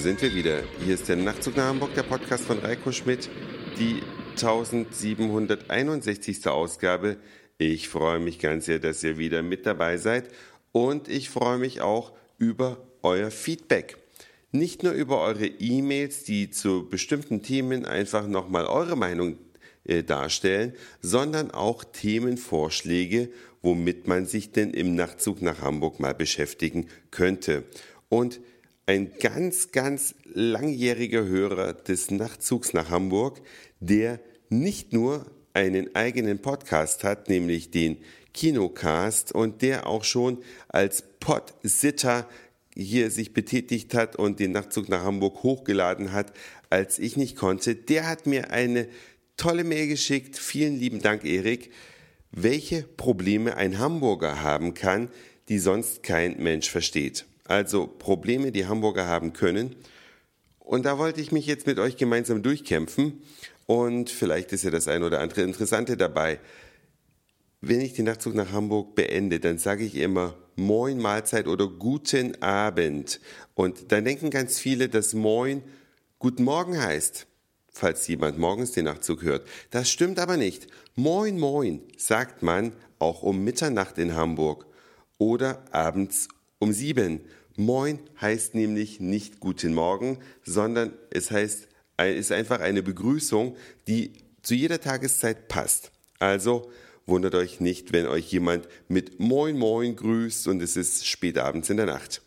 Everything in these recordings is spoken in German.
Sind wir wieder. Hier ist der Nachtzug nach Hamburg, der Podcast von Reiko Schmidt, die 1761. Ausgabe. Ich freue mich ganz sehr, dass ihr wieder mit dabei seid und ich freue mich auch über euer Feedback. Nicht nur über eure E-Mails, die zu bestimmten Themen einfach nochmal eure Meinung äh, darstellen, sondern auch Themenvorschläge, womit man sich denn im Nachtzug nach Hamburg mal beschäftigen könnte. Und ein ganz, ganz langjähriger Hörer des Nachtzugs nach Hamburg, der nicht nur einen eigenen Podcast hat, nämlich den Kinocast und der auch schon als Podsitter hier sich betätigt hat und den Nachtzug nach Hamburg hochgeladen hat, als ich nicht konnte, der hat mir eine tolle Mail geschickt. Vielen lieben Dank, Erik. Welche Probleme ein Hamburger haben kann, die sonst kein Mensch versteht. Also Probleme, die Hamburger haben können. Und da wollte ich mich jetzt mit euch gemeinsam durchkämpfen. Und vielleicht ist ja das ein oder andere Interessante dabei. Wenn ich den Nachtzug nach Hamburg beende, dann sage ich immer Moin Mahlzeit oder Guten Abend. Und dann denken ganz viele, dass Moin Guten Morgen heißt, falls jemand morgens den Nachtzug hört. Das stimmt aber nicht. Moin Moin sagt man auch um Mitternacht in Hamburg oder abends um sieben. Moin heißt nämlich nicht Guten Morgen, sondern es heißt, ist einfach eine Begrüßung, die zu jeder Tageszeit passt. Also wundert euch nicht, wenn euch jemand mit Moin Moin grüßt und es ist spät abends in der Nacht.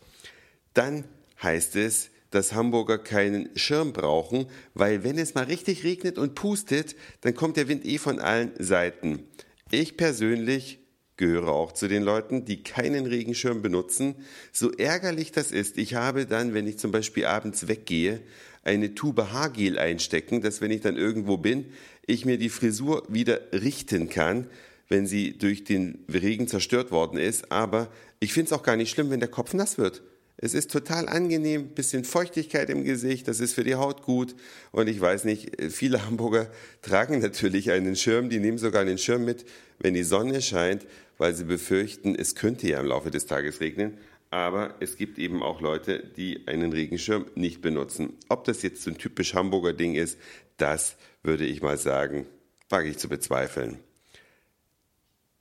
Dann heißt es, dass Hamburger keinen Schirm brauchen, weil wenn es mal richtig regnet und pustet, dann kommt der Wind eh von allen Seiten. Ich persönlich gehöre auch zu den Leuten, die keinen Regenschirm benutzen. So ärgerlich das ist, ich habe dann, wenn ich zum Beispiel abends weggehe, eine Tube Haargel einstecken, dass wenn ich dann irgendwo bin, ich mir die Frisur wieder richten kann, wenn sie durch den Regen zerstört worden ist. Aber ich finde es auch gar nicht schlimm, wenn der Kopf nass wird. Es ist total angenehm, bisschen Feuchtigkeit im Gesicht, das ist für die Haut gut. Und ich weiß nicht, viele Hamburger tragen natürlich einen Schirm, die nehmen sogar einen Schirm mit, wenn die Sonne scheint, weil sie befürchten, es könnte ja im Laufe des Tages regnen. Aber es gibt eben auch Leute, die einen Regenschirm nicht benutzen. Ob das jetzt so ein typisch Hamburger Ding ist, das würde ich mal sagen, wage ich zu bezweifeln.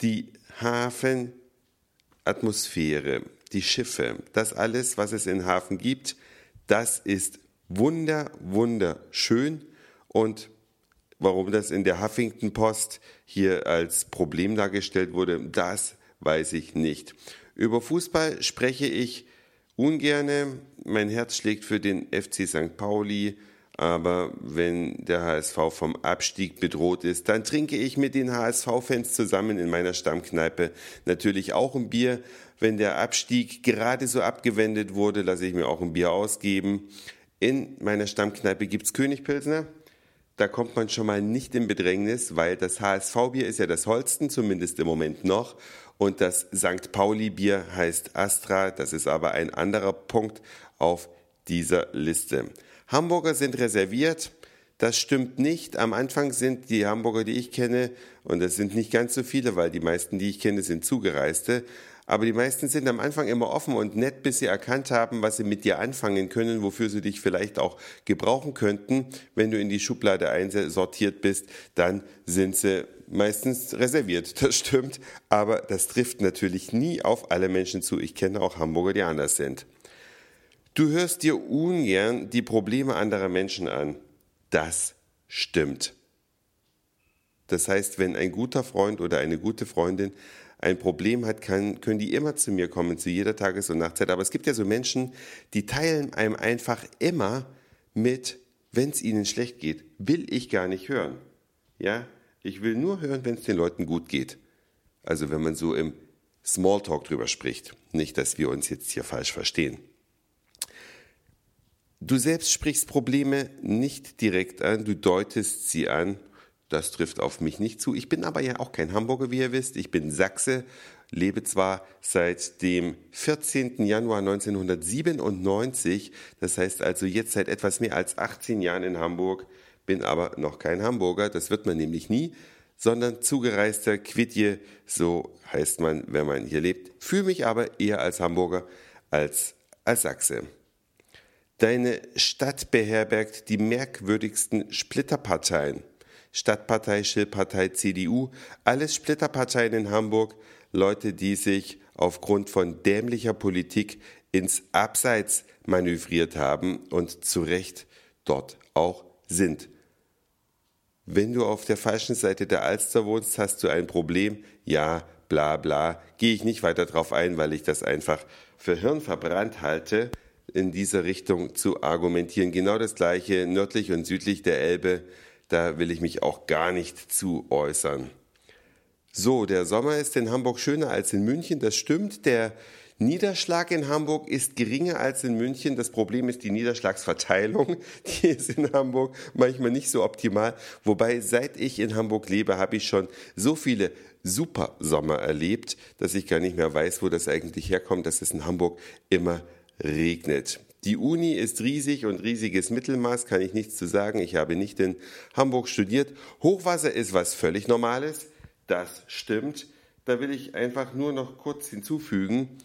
Die Hafenatmosphäre, die Schiffe, das alles, was es in Hafen gibt, das ist wunder, wunderschön und Warum das in der Huffington Post hier als Problem dargestellt wurde, das weiß ich nicht. Über Fußball spreche ich ungerne. Mein Herz schlägt für den FC St. Pauli. Aber wenn der HSV vom Abstieg bedroht ist, dann trinke ich mit den HSV-Fans zusammen in meiner Stammkneipe natürlich auch ein Bier. Wenn der Abstieg gerade so abgewendet wurde, lasse ich mir auch ein Bier ausgeben. In meiner Stammkneipe gibt's Königpilsner. Da kommt man schon mal nicht in Bedrängnis, weil das HSV-Bier ist ja das Holsten, zumindest im Moment noch. Und das St. Pauli-Bier heißt Astra. Das ist aber ein anderer Punkt auf dieser Liste. Hamburger sind reserviert. Das stimmt nicht. Am Anfang sind die Hamburger, die ich kenne, und das sind nicht ganz so viele, weil die meisten, die ich kenne, sind Zugereiste, aber die meisten sind am Anfang immer offen und nett, bis sie erkannt haben, was sie mit dir anfangen können, wofür sie dich vielleicht auch gebrauchen könnten. Wenn du in die Schublade einsortiert bist, dann sind sie meistens reserviert. Das stimmt, aber das trifft natürlich nie auf alle Menschen zu. Ich kenne auch Hamburger, die anders sind. Du hörst dir ungern die Probleme anderer Menschen an. Das stimmt. Das heißt, wenn ein guter Freund oder eine gute Freundin ein Problem hat, kann, können die immer zu mir kommen, zu jeder Tages- und Nachtzeit. Aber es gibt ja so Menschen, die teilen einem einfach immer mit, wenn es ihnen schlecht geht. Will ich gar nicht hören. Ja, ich will nur hören, wenn es den Leuten gut geht. Also wenn man so im Smalltalk drüber spricht. Nicht, dass wir uns jetzt hier falsch verstehen. Du selbst sprichst Probleme nicht direkt an, du deutest sie an das trifft auf mich nicht zu. Ich bin aber ja auch kein Hamburger, wie ihr wisst. Ich bin Sachse, lebe zwar seit dem 14. Januar 1997, das heißt also jetzt seit etwas mehr als 18 Jahren in Hamburg, bin aber noch kein Hamburger, das wird man nämlich nie, sondern zugereister Quidje, so heißt man, wenn man hier lebt, fühle mich aber eher als Hamburger als als Sachse. Deine Stadt beherbergt die merkwürdigsten Splitterparteien. Stadtpartei, Schillpartei, CDU, alles Splitterparteien in Hamburg, Leute, die sich aufgrund von dämlicher Politik ins Abseits manövriert haben und zu Recht dort auch sind. Wenn du auf der falschen Seite der Alster wohnst, hast du ein Problem. Ja, bla bla. Gehe ich nicht weiter drauf ein, weil ich das einfach für hirnverbrannt halte, in dieser Richtung zu argumentieren. Genau das gleiche nördlich und südlich der Elbe. Da will ich mich auch gar nicht zu äußern. So, der Sommer ist in Hamburg schöner als in München, das stimmt. Der Niederschlag in Hamburg ist geringer als in München. Das Problem ist die Niederschlagsverteilung. Die ist in Hamburg manchmal nicht so optimal. Wobei, seit ich in Hamburg lebe, habe ich schon so viele super Sommer erlebt, dass ich gar nicht mehr weiß, wo das eigentlich herkommt, dass es in Hamburg immer regnet. Die Uni ist riesig und riesiges Mittelmaß, kann ich nichts zu sagen. Ich habe nicht in Hamburg studiert. Hochwasser ist was völlig Normales. Das stimmt. Da will ich einfach nur noch kurz hinzufügen,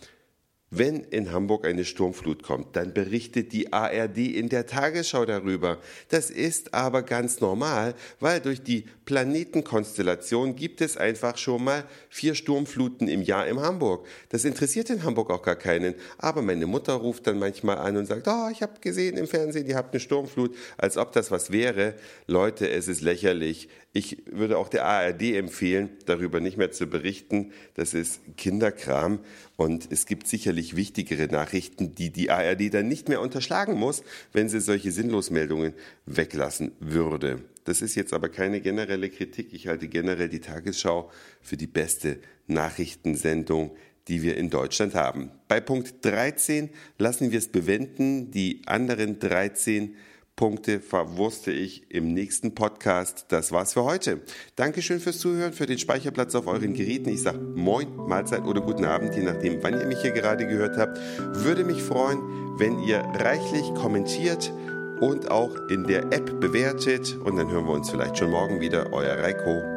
wenn in Hamburg eine Sturmflut kommt, dann berichtet die ARD in der Tagesschau darüber. Das ist aber ganz normal, weil durch die Planetenkonstellation gibt es einfach schon mal vier Sturmfluten im Jahr in Hamburg. Das interessiert in Hamburg auch gar keinen. Aber meine Mutter ruft dann manchmal an und sagt, oh, ich habe gesehen im Fernsehen, ihr habt eine Sturmflut, als ob das was wäre. Leute, es ist lächerlich. Ich würde auch der ARD empfehlen, darüber nicht mehr zu berichten. Das ist Kinderkram und es gibt sicherlich wichtigere Nachrichten, die die ARD dann nicht mehr unterschlagen muss, wenn sie solche Sinnlosmeldungen weglassen würde. Das ist jetzt aber keine generelle Kritik. Ich halte generell die Tagesschau für die beste Nachrichtensendung, die wir in Deutschland haben. Bei Punkt 13 lassen wir es bewenden. Die anderen 13 Punkte verwurste ich im nächsten Podcast. Das war's für heute. Dankeschön fürs Zuhören, für den Speicherplatz auf euren Geräten. Ich sage Moin, Mahlzeit oder guten Abend, je nachdem, wann ihr mich hier gerade gehört habt. Würde mich freuen, wenn ihr reichlich kommentiert und auch in der App bewertet. Und dann hören wir uns vielleicht schon morgen wieder. Euer Reiko.